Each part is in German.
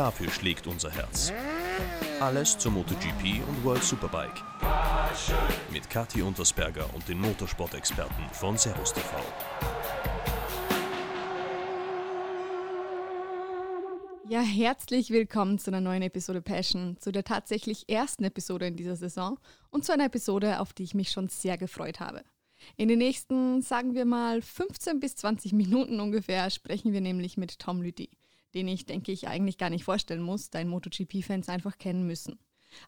Dafür schlägt unser Herz. Alles zur MotoGP und World Superbike. Mit Kathi Untersberger und den Motorsport-Experten von Servus TV. Ja, herzlich willkommen zu einer neuen Episode Passion, zu der tatsächlich ersten Episode in dieser Saison und zu einer Episode, auf die ich mich schon sehr gefreut habe. In den nächsten, sagen wir mal, 15 bis 20 Minuten ungefähr sprechen wir nämlich mit Tom Lüdi, den ich, denke ich, eigentlich gar nicht vorstellen muss, da MotoGP-Fans einfach kennen müssen.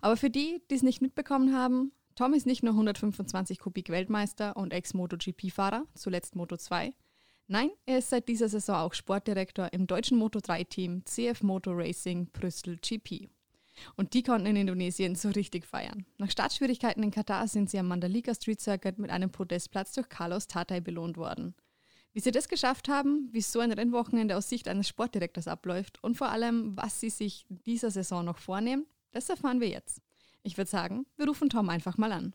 Aber für die, die es nicht mitbekommen haben, Tom ist nicht nur 125 Kubik Weltmeister und Ex-MotoGP-Fahrer, zuletzt Moto 2, Nein, er ist seit dieser Saison auch Sportdirektor im deutschen Moto3-Team CF Motor Racing Brüssel GP. Und die konnten in Indonesien so richtig feiern. Nach Startschwierigkeiten in Katar sind sie am Mandalika Street Circuit mit einem Podestplatz durch Carlos Tatay belohnt worden. Wie sie das geschafft haben, wie so ein Rennwochenende aus Sicht eines Sportdirektors abläuft und vor allem, was sie sich dieser Saison noch vornehmen, das erfahren wir jetzt. Ich würde sagen, wir rufen Tom einfach mal an.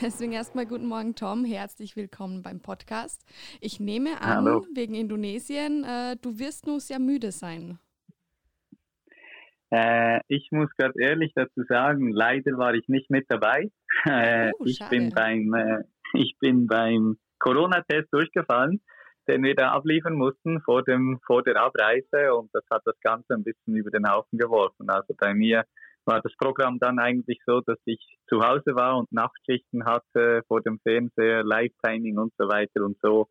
Deswegen erstmal guten Morgen, Tom. Herzlich willkommen beim Podcast. Ich nehme an, Hallo. wegen Indonesien, äh, du wirst nur sehr müde sein. Äh, ich muss ganz ehrlich dazu sagen, leider war ich nicht mit dabei. Äh, oh, ich, bin beim, äh, ich bin beim Corona-Test durchgefallen, den wir da abliefern mussten vor, dem, vor der Abreise und das hat das Ganze ein bisschen über den Haufen geworfen. Also bei mir war das Programm dann eigentlich so, dass ich zu Hause war und Nachtschichten hatte vor dem Fernseher, Live-Timing und so weiter und so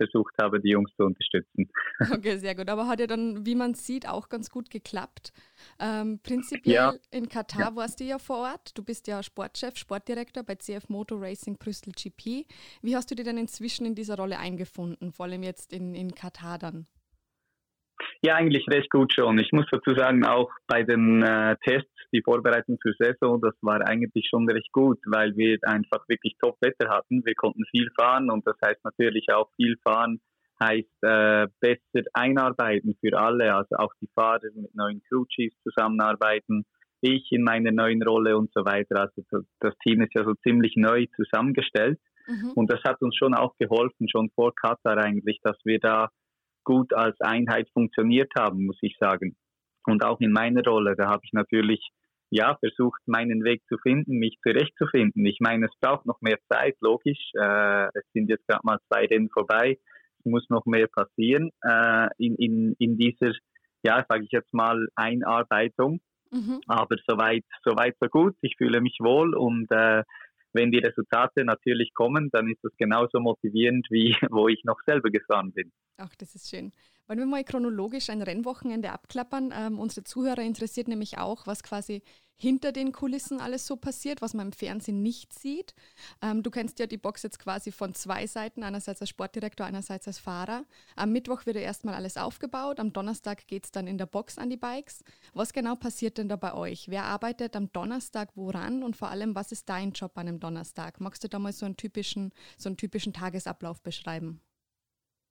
versucht habe, die Jungs zu unterstützen. Okay, sehr gut. Aber hat ja dann, wie man sieht, auch ganz gut geklappt. Ähm, prinzipiell ja. in Katar ja. warst du ja vor Ort. Du bist ja Sportchef, Sportdirektor bei CF Motor Racing Brüssel GP. Wie hast du dir denn inzwischen in dieser Rolle eingefunden, vor allem jetzt in, in Katar dann? Ja, eigentlich recht gut schon. Ich muss dazu sagen, auch bei den äh, Tests, die Vorbereitung für Saison, das war eigentlich schon recht gut, weil wir einfach wirklich Top-Wetter hatten. Wir konnten viel fahren und das heißt natürlich auch viel fahren heißt äh, besser einarbeiten für alle, also auch die Fahrer mit neuen Crew Chiefs zusammenarbeiten, ich in meiner neuen Rolle und so weiter. Also das Team ist ja so ziemlich neu zusammengestellt mhm. und das hat uns schon auch geholfen, schon vor Katar eigentlich, dass wir da gut als Einheit funktioniert haben, muss ich sagen. Und auch in meiner Rolle, da habe ich natürlich ja versucht, meinen Weg zu finden, mich zurechtzufinden. Ich meine, es braucht noch mehr Zeit, logisch. Äh, es sind jetzt gerade mal zwei Rennen vorbei. Es muss noch mehr passieren äh, in, in, in dieser, ja, sage ich jetzt mal, Einarbeitung. Mhm. Aber soweit, soweit so gut. Ich fühle mich wohl und äh, wenn die Resultate natürlich kommen, dann ist das genauso motivierend, wie wo ich noch selber gefahren bin. Ach, das ist schön. Wollen wir mal chronologisch ein Rennwochenende abklappern? Ähm, unsere Zuhörer interessiert nämlich auch, was quasi hinter den Kulissen alles so passiert, was man im Fernsehen nicht sieht. Ähm, du kennst ja die Box jetzt quasi von zwei Seiten, einerseits als Sportdirektor, einerseits als Fahrer. Am Mittwoch wird ja erstmal alles aufgebaut, am Donnerstag geht es dann in der Box an die Bikes. Was genau passiert denn da bei euch? Wer arbeitet am Donnerstag woran und vor allem, was ist dein Job an einem Donnerstag? Magst du da mal so einen typischen, so einen typischen Tagesablauf beschreiben?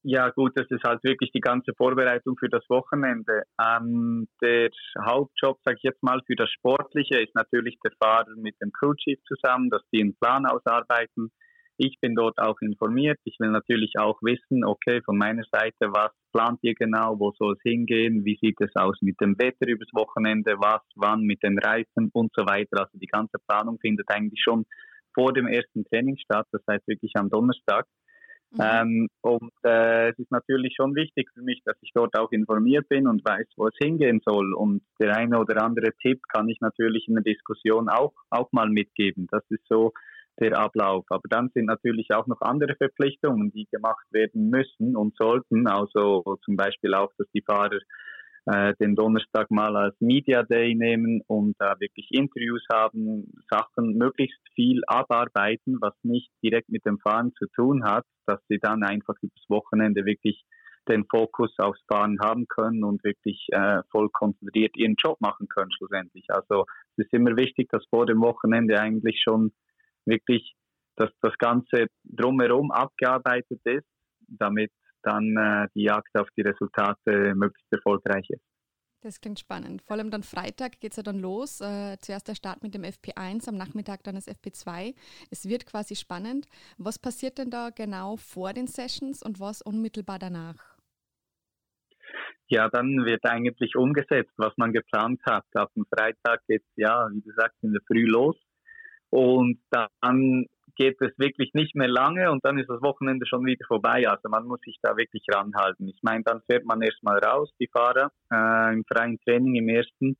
Ja, gut, das ist halt wirklich die ganze Vorbereitung für das Wochenende. Ähm, der Hauptjob, sage ich jetzt mal, für das Sportliche ist natürlich der Fahrer mit dem Crewchief zusammen, dass die einen Plan ausarbeiten. Ich bin dort auch informiert. Ich will natürlich auch wissen, okay, von meiner Seite, was plant ihr genau, wo soll es hingehen, wie sieht es aus mit dem Wetter übers Wochenende, was, wann mit den Reisen und so weiter. Also die ganze Planung findet eigentlich schon vor dem ersten Training statt, das heißt wirklich am Donnerstag. Mhm. Ähm, und äh, es ist natürlich schon wichtig für mich, dass ich dort auch informiert bin und weiß, wo es hingehen soll. Und der eine oder andere Tipp kann ich natürlich in der Diskussion auch, auch mal mitgeben. Das ist so der Ablauf. Aber dann sind natürlich auch noch andere Verpflichtungen, die gemacht werden müssen und sollten. Also zum Beispiel auch, dass die Fahrer äh, den Donnerstag mal als Media Day nehmen und da äh, wirklich Interviews haben, Sachen möglichst viel abarbeiten, was nicht direkt mit dem Fahren zu tun hat, dass sie dann einfach übers Wochenende wirklich den Fokus aufs Fahren haben können und wirklich äh, voll konzentriert ihren Job machen können schlussendlich. Also es ist immer wichtig, dass vor dem Wochenende eigentlich schon wirklich dass das Ganze drumherum abgearbeitet ist, damit dann äh, die Jagd auf die Resultate möglichst erfolgreich ist. Das klingt spannend. Vor allem dann Freitag geht es ja dann los. Äh, zuerst der Start mit dem FP1, am Nachmittag dann das FP2. Es wird quasi spannend. Was passiert denn da genau vor den Sessions und was unmittelbar danach? Ja, dann wird eigentlich umgesetzt, was man geplant hat. Ab dem Freitag geht es ja, wie gesagt, in der Früh los. Und dann geht es wirklich nicht mehr lange und dann ist das Wochenende schon wieder vorbei. Also man muss sich da wirklich ranhalten. Ich meine, dann fährt man erstmal raus, die Fahrer, äh, im freien Training im ersten,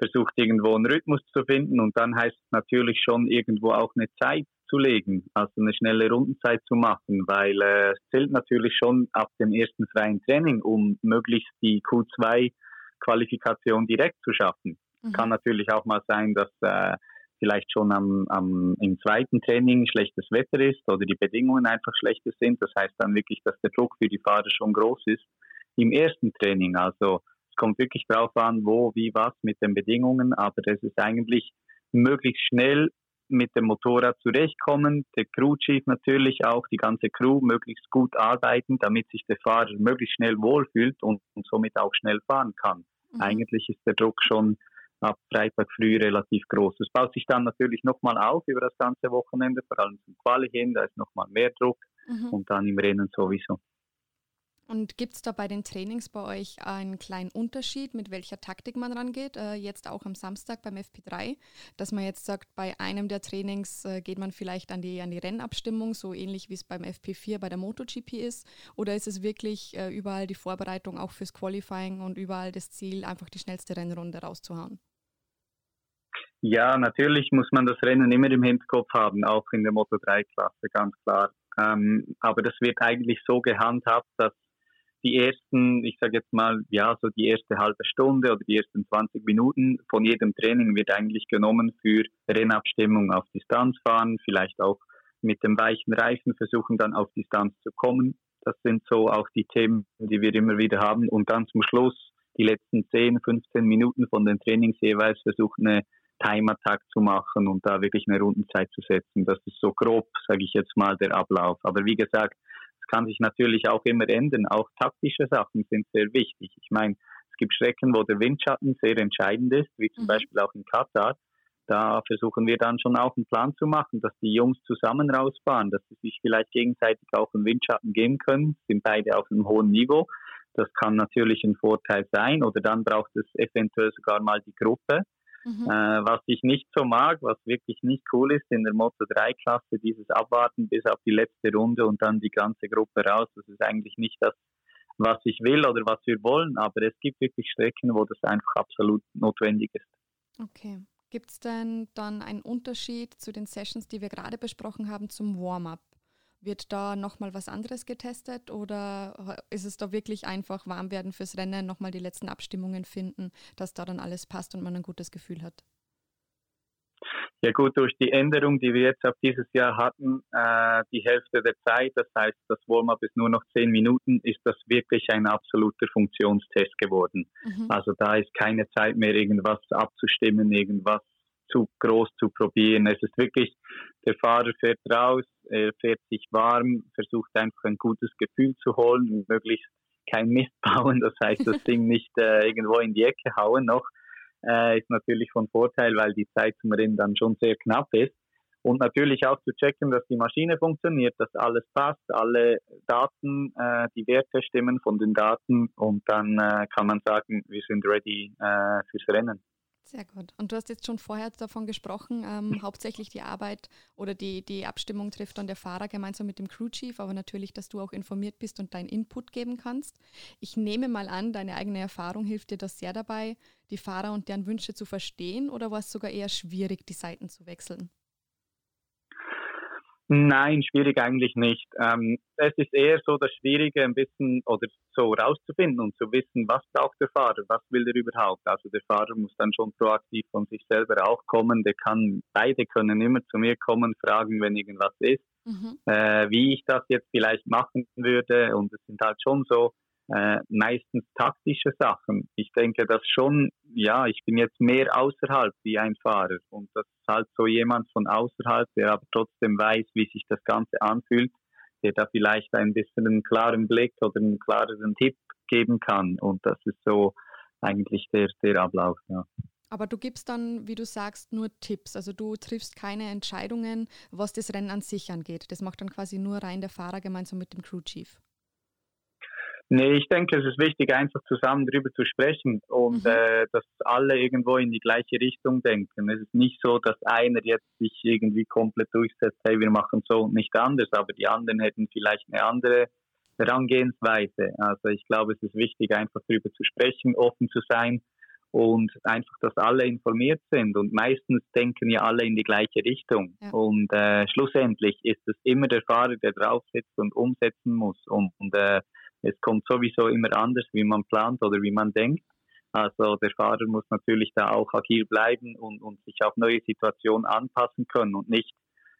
versucht irgendwo einen Rhythmus zu finden und dann heißt es natürlich schon irgendwo auch eine Zeit zu legen, also eine schnelle Rundenzeit zu machen, weil äh, es zählt natürlich schon ab dem ersten freien Training, um möglichst die Q2-Qualifikation direkt zu schaffen. Mhm. Kann natürlich auch mal sein, dass äh, vielleicht schon am, am, im zweiten Training schlechtes Wetter ist oder die Bedingungen einfach schlechter sind. Das heißt dann wirklich, dass der Druck für die Fahrer schon groß ist im ersten Training. Also es kommt wirklich darauf an, wo, wie, was mit den Bedingungen, aber es ist eigentlich möglichst schnell mit dem Motorrad zurechtkommen, der Crew Chief natürlich auch, die ganze Crew möglichst gut arbeiten, damit sich der Fahrer möglichst schnell wohlfühlt und, und somit auch schnell fahren kann. Mhm. Eigentlich ist der Druck schon ab Freitag früh relativ groß. Es baut sich dann natürlich nochmal auf über das ganze Wochenende, vor allem zum Quali hin, da ist nochmal mehr Druck mhm. und dann im Rennen sowieso. Und gibt es da bei den Trainings bei euch einen kleinen Unterschied, mit welcher Taktik man rangeht? Äh, jetzt auch am Samstag beim FP3, dass man jetzt sagt, bei einem der Trainings äh, geht man vielleicht an die, an die Rennabstimmung, so ähnlich wie es beim FP4 bei der MotoGP ist? Oder ist es wirklich äh, überall die Vorbereitung auch fürs Qualifying und überall das Ziel, einfach die schnellste Rennrunde rauszuhauen? Ja, natürlich muss man das Rennen immer im Hinterkopf haben, auch in der Moto 3-Klasse, ganz klar. Ähm, aber das wird eigentlich so gehandhabt, dass die ersten, ich sage jetzt mal, ja, so die erste halbe Stunde oder die ersten 20 Minuten von jedem Training wird eigentlich genommen für Rennabstimmung auf Distanz fahren, vielleicht auch mit dem weichen Reifen versuchen dann auf Distanz zu kommen. Das sind so auch die Themen, die wir immer wieder haben. Und dann zum Schluss die letzten 10, 15 Minuten von den Trainings jeweils versuchen, eine Time-Attack zu machen und da wirklich eine Rundenzeit zu setzen. Das ist so grob, sage ich jetzt mal, der Ablauf. Aber wie gesagt, es kann sich natürlich auch immer ändern. Auch taktische Sachen sind sehr wichtig. Ich meine, es gibt Strecken, wo der Windschatten sehr entscheidend ist, wie zum mhm. Beispiel auch in Katar. Da versuchen wir dann schon auch einen Plan zu machen, dass die Jungs zusammen rausfahren, dass sie sich vielleicht gegenseitig auch einen Windschatten geben können, sind beide auf einem hohen Niveau. Das kann natürlich ein Vorteil sein oder dann braucht es eventuell sogar mal die Gruppe, Mhm. Äh, was ich nicht so mag, was wirklich nicht cool ist in der Moto 3 Klasse, dieses Abwarten bis auf die letzte Runde und dann die ganze Gruppe raus, das ist eigentlich nicht das, was ich will oder was wir wollen, aber es gibt wirklich Strecken, wo das einfach absolut notwendig ist. Okay. Gibt es denn dann einen Unterschied zu den Sessions, die wir gerade besprochen haben, zum Warm-up? Wird da nochmal was anderes getestet oder ist es da wirklich einfach warm werden fürs Rennen, nochmal die letzten Abstimmungen finden, dass da dann alles passt und man ein gutes Gefühl hat? Ja gut, durch die Änderung, die wir jetzt auf dieses Jahr hatten, äh, die Hälfte der Zeit, das heißt, das Warm-up ist nur noch zehn Minuten, ist das wirklich ein absoluter Funktionstest geworden. Mhm. Also da ist keine Zeit mehr, irgendwas abzustimmen, irgendwas zu groß zu probieren. Es ist wirklich, der Fahrer fährt raus, er fährt sich warm, versucht einfach ein gutes Gefühl zu holen, möglichst kein Mist bauen, das heißt das Ding nicht äh, irgendwo in die Ecke hauen noch, äh, ist natürlich von Vorteil, weil die Zeit zum Rennen dann schon sehr knapp ist. Und natürlich auch zu checken, dass die Maschine funktioniert, dass alles passt, alle Daten, äh, die Werte stimmen von den Daten und dann äh, kann man sagen, wir sind ready äh, fürs Rennen. Sehr gut. Und du hast jetzt schon vorher davon gesprochen, ähm, hauptsächlich die Arbeit oder die, die Abstimmung trifft dann der Fahrer gemeinsam mit dem Crew Chief, aber natürlich, dass du auch informiert bist und deinen Input geben kannst. Ich nehme mal an, deine eigene Erfahrung hilft dir das sehr dabei, die Fahrer und deren Wünsche zu verstehen oder war es sogar eher schwierig, die Seiten zu wechseln? Nein, schwierig eigentlich nicht. Ähm, es ist eher so das Schwierige, ein bisschen oder so rauszufinden und zu wissen, was braucht der Fahrer, was will er überhaupt. Also der Fahrer muss dann schon proaktiv von sich selber auch kommen. Der kann, beide können immer zu mir kommen, fragen, wenn irgendwas ist, mhm. äh, wie ich das jetzt vielleicht machen würde. Und es sind halt schon so äh, meistens taktische Sachen. Ich denke, dass schon, ja, ich bin jetzt mehr außerhalb wie ein Fahrer und das ist halt so jemand von außerhalb, der aber trotzdem weiß, wie sich das Ganze anfühlt, der da vielleicht ein bisschen einen klaren Blick oder einen klareren Tipp geben kann und das ist so eigentlich der, der Ablauf. Ja. Aber du gibst dann, wie du sagst, nur Tipps. Also du triffst keine Entscheidungen, was das Rennen an sich angeht. Das macht dann quasi nur rein der Fahrer gemeinsam mit dem Crew Chief. Nee, ich denke, es ist wichtig, einfach zusammen darüber zu sprechen und mhm. äh, dass alle irgendwo in die gleiche Richtung denken. Es ist nicht so, dass einer jetzt sich irgendwie komplett durchsetzt, hey, wir machen so und nicht anders, aber die anderen hätten vielleicht eine andere Herangehensweise. Also ich glaube, es ist wichtig, einfach darüber zu sprechen, offen zu sein und einfach, dass alle informiert sind. Und meistens denken ja alle in die gleiche Richtung. Ja. Und äh, schlussendlich ist es immer der Fahrer, der drauf sitzt und umsetzen muss. Und, und äh, es kommt sowieso immer anders, wie man plant oder wie man denkt. Also der Fahrer muss natürlich da auch agil bleiben und, und sich auf neue Situationen anpassen können und nicht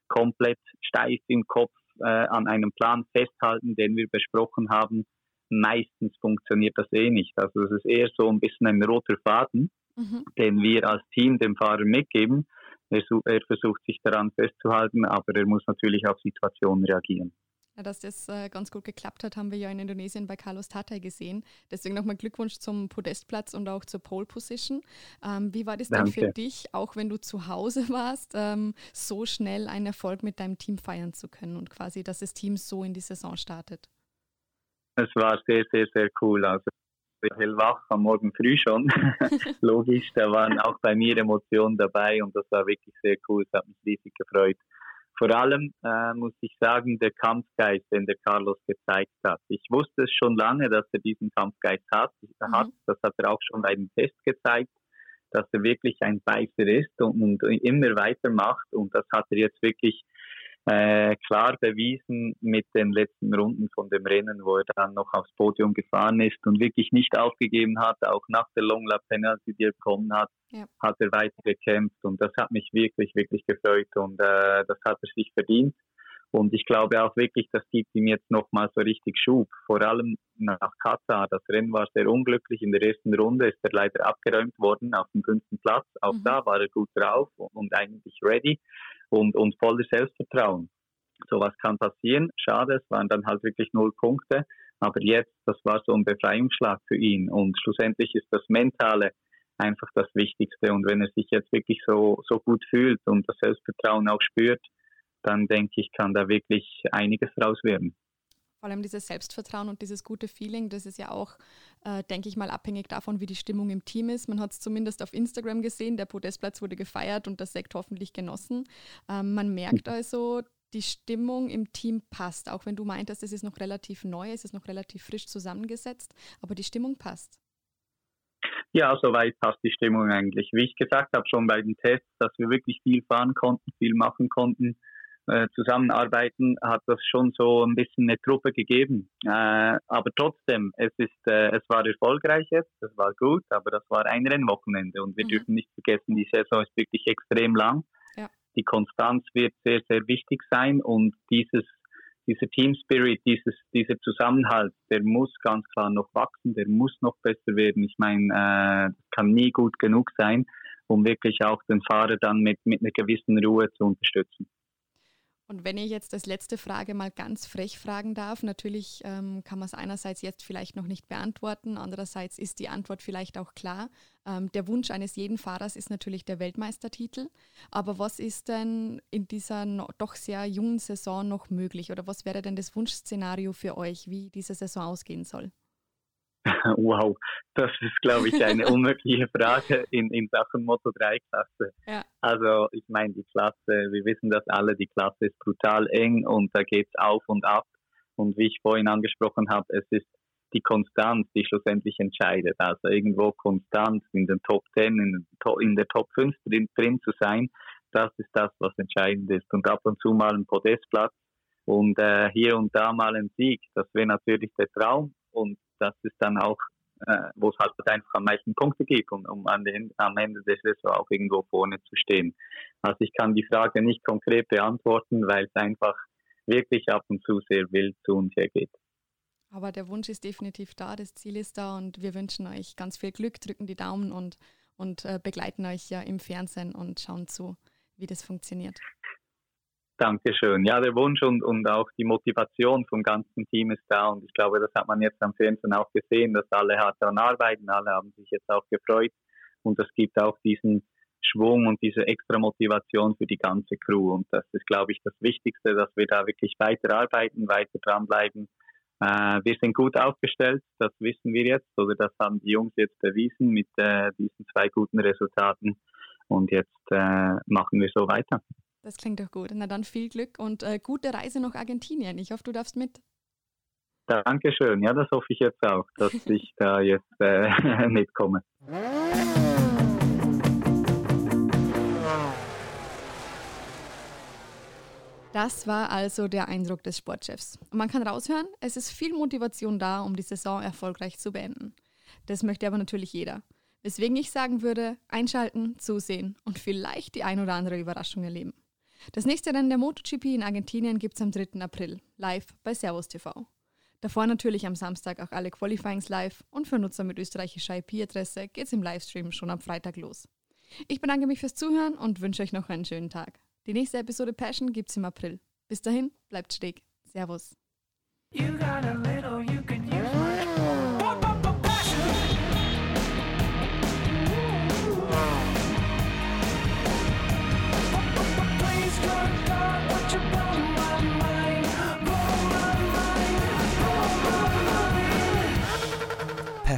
komplett steif im Kopf äh, an einem Plan festhalten, den wir besprochen haben. Meistens funktioniert das eh nicht. Also es ist eher so ein bisschen ein roter Faden, mhm. den wir als Team dem Fahrer mitgeben. Er, er versucht sich daran festzuhalten, aber er muss natürlich auf Situationen reagieren. Ja, dass das äh, ganz gut geklappt hat, haben wir ja in Indonesien bei Carlos Tatay gesehen. Deswegen nochmal Glückwunsch zum Podestplatz und auch zur Pole Position. Ähm, wie war das Danke. denn für dich, auch wenn du zu Hause warst, ähm, so schnell einen Erfolg mit deinem Team feiern zu können und quasi, dass das Team so in die Saison startet? Es war sehr, sehr, sehr cool. Also hellwach am Morgen früh schon. Logisch, da waren auch bei mir Emotionen dabei und das war wirklich sehr cool. Es hat mich riesig gefreut vor allem äh, muss ich sagen, der Kampfgeist, den der Carlos gezeigt hat. Ich wusste es schon lange, dass er diesen Kampfgeist hat. Mhm. hat. Das hat er auch schon bei dem Test gezeigt, dass er wirklich ein Beißer ist und, und immer weitermacht. Und das hat er jetzt wirklich äh, klar bewiesen mit den letzten Runden von dem Rennen, wo er dann noch aufs Podium gefahren ist und wirklich nicht aufgegeben hat, auch nach der Long Lap Penalty, die er bekommen hat, ja. hat er weiter gekämpft und das hat mich wirklich, wirklich gefreut und äh, das hat er sich verdient. Und ich glaube auch wirklich, das gibt ihm jetzt nochmal so richtig Schub. Vor allem nach Katar. Das Rennen war sehr unglücklich. In der ersten Runde ist er leider abgeräumt worden auf dem fünften Platz. Auch mhm. da war er gut drauf und eigentlich ready und, und voller Selbstvertrauen. So was kann passieren. Schade, es waren dann halt wirklich null Punkte. Aber jetzt, das war so ein Befreiungsschlag für ihn. Und schlussendlich ist das Mentale einfach das Wichtigste. Und wenn er sich jetzt wirklich so, so gut fühlt und das Selbstvertrauen auch spürt, dann denke ich, kann da wirklich einiges raus werden. Vor allem dieses Selbstvertrauen und dieses gute Feeling, das ist ja auch, äh, denke ich mal, abhängig davon, wie die Stimmung im Team ist. Man hat es zumindest auf Instagram gesehen, der Podestplatz wurde gefeiert und das Sekt hoffentlich genossen. Ähm, man merkt mhm. also, die Stimmung im Team passt, auch wenn du meintest, es ist noch relativ neu, es ist noch relativ frisch zusammengesetzt, aber die Stimmung passt. Ja, soweit passt die Stimmung eigentlich. Wie ich gesagt habe, schon bei den Tests, dass wir wirklich viel fahren konnten, viel machen konnten äh, zusammenarbeiten, hat das schon so ein bisschen eine Truppe gegeben. Äh, aber trotzdem, es ist, äh, es war erfolgreich jetzt, es war gut, aber das war ein Rennwochenende und wir mhm. dürfen nicht vergessen, die Saison ist wirklich extrem lang. Ja. Die Konstanz wird sehr, sehr wichtig sein und dieses dieser Team Spirit, dieses, dieser Zusammenhalt, der muss ganz klar noch wachsen, der muss noch besser werden. Ich meine, äh, das kann nie gut genug sein, um wirklich auch den Fahrer dann mit, mit einer gewissen Ruhe zu unterstützen. Und wenn ich jetzt als letzte Frage mal ganz frech fragen darf, natürlich ähm, kann man es einerseits jetzt vielleicht noch nicht beantworten, andererseits ist die Antwort vielleicht auch klar. Ähm, der Wunsch eines jeden Fahrers ist natürlich der Weltmeistertitel. Aber was ist denn in dieser no doch sehr jungen Saison noch möglich oder was wäre denn das Wunschszenario für euch, wie diese Saison ausgehen soll? Wow, das ist, glaube ich, eine unmögliche Frage in, in Sachen Moto 3 Klasse. Ja. Also ich meine, die Klasse, wir wissen das alle, die Klasse ist brutal eng und da geht es auf und ab. Und wie ich vorhin angesprochen habe, es ist die Konstanz, die schlussendlich entscheidet. Also irgendwo konstant in den Top 10, in, in der Top 5 drin, drin zu sein, das ist das, was entscheidend ist. Und ab und zu mal ein Podestplatz und äh, hier und da mal ein Sieg, das wäre natürlich der Traum. Und das ist dann auch, äh, wo es halt einfach am meisten Punkte gibt, um, um an den, am Ende des Saison auch irgendwo vorne zu stehen. Also ich kann die Frage nicht konkret beantworten, weil es einfach wirklich ab und zu sehr wild zu und her geht. Aber der Wunsch ist definitiv da, das Ziel ist da und wir wünschen euch ganz viel Glück, drücken die Daumen und, und äh, begleiten euch ja im Fernsehen und schauen zu, wie das funktioniert. Dankeschön. Ja, der Wunsch und, und auch die Motivation vom ganzen Team ist da und ich glaube, das hat man jetzt am Fernsehen auch gesehen, dass alle hart daran arbeiten, alle haben sich jetzt auch gefreut und es gibt auch diesen Schwung und diese extra Motivation für die ganze Crew und das ist, glaube ich, das Wichtigste, dass wir da wirklich weiter arbeiten, weiter dranbleiben. Äh, wir sind gut aufgestellt, das wissen wir jetzt oder das haben die Jungs jetzt bewiesen mit äh, diesen zwei guten Resultaten und jetzt äh, machen wir so weiter. Das klingt doch gut. Na dann viel Glück und äh, gute Reise nach Argentinien. Ich hoffe, du darfst mit. Dankeschön. Ja, das hoffe ich jetzt auch, dass ich da jetzt äh, mitkomme. Das war also der Eindruck des Sportchefs. Und man kann raushören, es ist viel Motivation da, um die Saison erfolgreich zu beenden. Das möchte aber natürlich jeder. Weswegen ich sagen würde, einschalten, zusehen und vielleicht die ein oder andere Überraschung erleben. Das nächste Rennen der MotoGP in Argentinien gibt es am 3. April, live bei Servus TV. Davor natürlich am Samstag auch alle Qualifyings live und für Nutzer mit österreichischer IP-Adresse geht es im Livestream schon am Freitag los. Ich bedanke mich fürs Zuhören und wünsche euch noch einen schönen Tag. Die nächste Episode Passion gibt's im April. Bis dahin, bleibt steg. Servus.